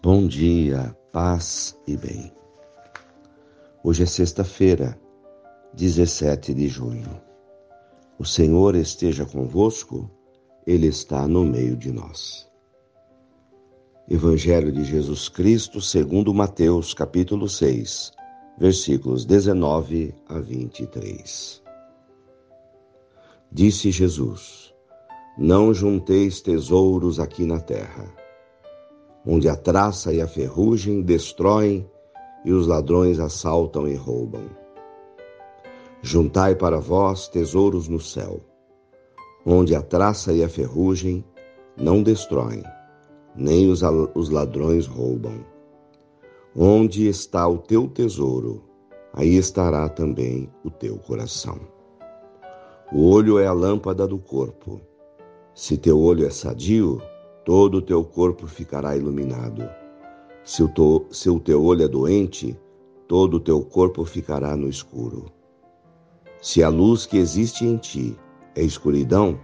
Bom dia, paz e bem. Hoje é sexta-feira, 17 de junho. O Senhor esteja convosco, Ele está no meio de nós. Evangelho de Jesus Cristo, segundo Mateus, capítulo 6, versículos 19 a 23. Disse Jesus: Não junteis tesouros aqui na terra onde a traça e a ferrugem destroem e os ladrões assaltam e roubam. Juntai para vós tesouros no céu, onde a traça e a ferrugem não destroem, nem os, os ladrões roubam. Onde está o teu tesouro, aí estará também o teu coração. O olho é a lâmpada do corpo. Se teu olho é sadio, todo o teu corpo ficará iluminado. Se o, to, se o teu olho é doente, todo o teu corpo ficará no escuro. Se a luz que existe em ti é escuridão,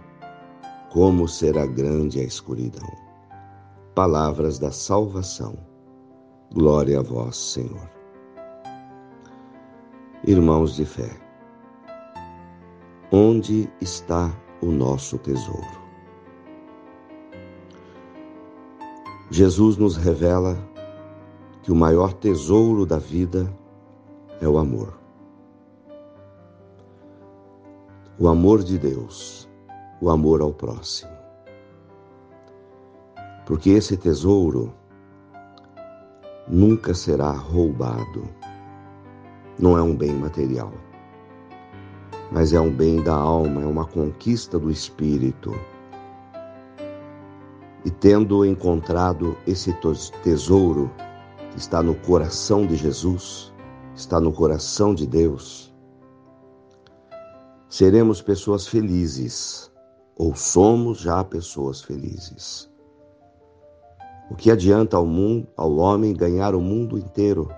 como será grande a escuridão? Palavras da salvação. Glória a vós, Senhor. Irmãos de fé, onde está o nosso tesouro? Jesus nos revela que o maior tesouro da vida é o amor. O amor de Deus, o amor ao próximo. Porque esse tesouro nunca será roubado. Não é um bem material, mas é um bem da alma, é uma conquista do espírito e tendo encontrado esse tesouro que está no coração de Jesus, está no coração de Deus, seremos pessoas felizes, ou somos já pessoas felizes. O que adianta ao mundo, ao homem ganhar o mundo inteiro,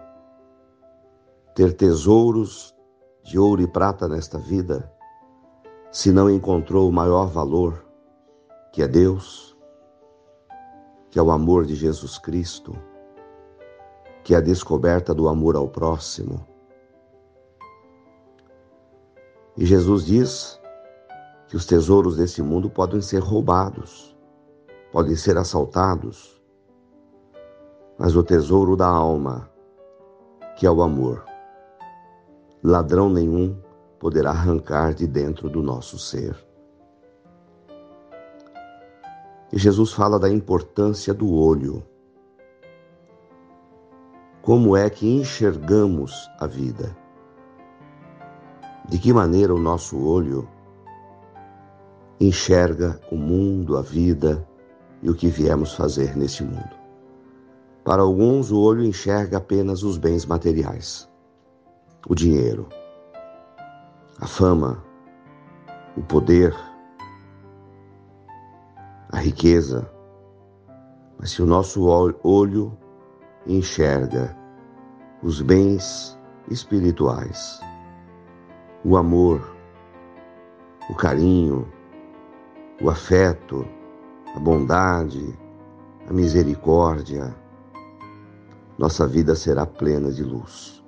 ter tesouros de ouro e prata nesta vida, se não encontrou o maior valor, que é Deus? Que é o amor de Jesus Cristo, que é a descoberta do amor ao próximo. E Jesus diz que os tesouros desse mundo podem ser roubados, podem ser assaltados, mas o tesouro da alma, que é o amor, ladrão nenhum poderá arrancar de dentro do nosso ser. E Jesus fala da importância do olho. Como é que enxergamos a vida? De que maneira o nosso olho enxerga o mundo, a vida e o que viemos fazer neste mundo? Para alguns, o olho enxerga apenas os bens materiais, o dinheiro, a fama, o poder, a riqueza, mas se o nosso olho enxerga os bens espirituais, o amor, o carinho, o afeto, a bondade, a misericórdia, nossa vida será plena de luz.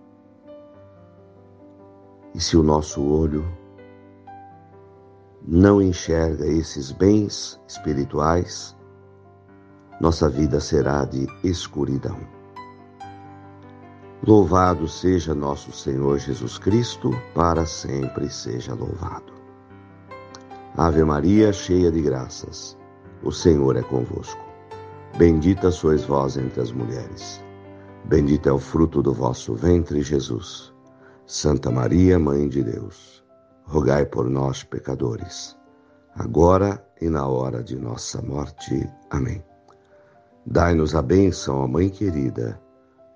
E se o nosso olho não enxerga esses bens espirituais, nossa vida será de escuridão. Louvado seja nosso Senhor Jesus Cristo, para sempre seja louvado. Ave Maria, cheia de graças, o Senhor é convosco. Bendita sois vós entre as mulheres. Bendito é o fruto do vosso ventre, Jesus. Santa Maria, Mãe de Deus rogai por nós, pecadores, agora e na hora de nossa morte. Amém. Dai-nos a bênção, ó Mãe querida,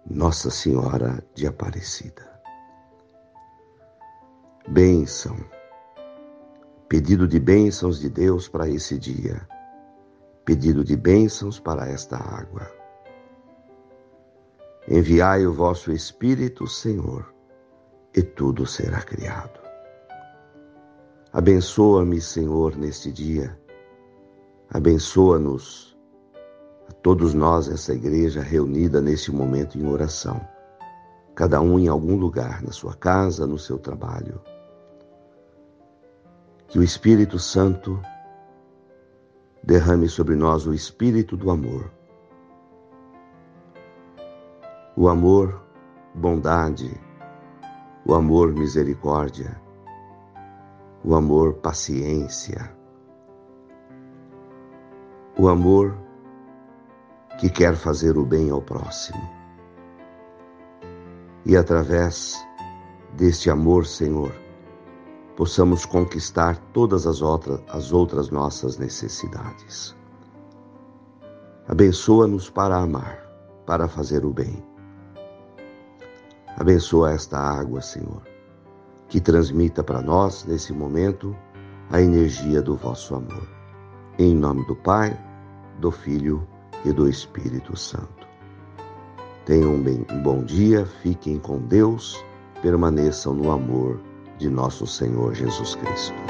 Nossa Senhora de Aparecida. Bênção. Pedido de bênçãos de Deus para esse dia. Pedido de bênçãos para esta água. Enviai o vosso Espírito, Senhor, e tudo será criado. Abençoa-me, Senhor, neste dia. Abençoa-nos, a Todos nós, essa igreja reunida neste momento em oração, cada um em algum lugar, na sua casa, no seu trabalho. Que o Espírito Santo derrame sobre nós o espírito do amor. O amor, bondade, o amor, misericórdia, o amor, paciência, o amor que quer fazer o bem ao próximo. E através deste amor, Senhor, possamos conquistar todas as outras, as outras nossas necessidades. Abençoa-nos para amar, para fazer o bem. Abençoa esta água, Senhor, que transmita para nós, nesse momento, a energia do vosso amor. Em nome do Pai, do Filho e do Espírito Santo. Tenham um, bem, um bom dia, fiquem com Deus, permaneçam no amor de nosso Senhor Jesus Cristo.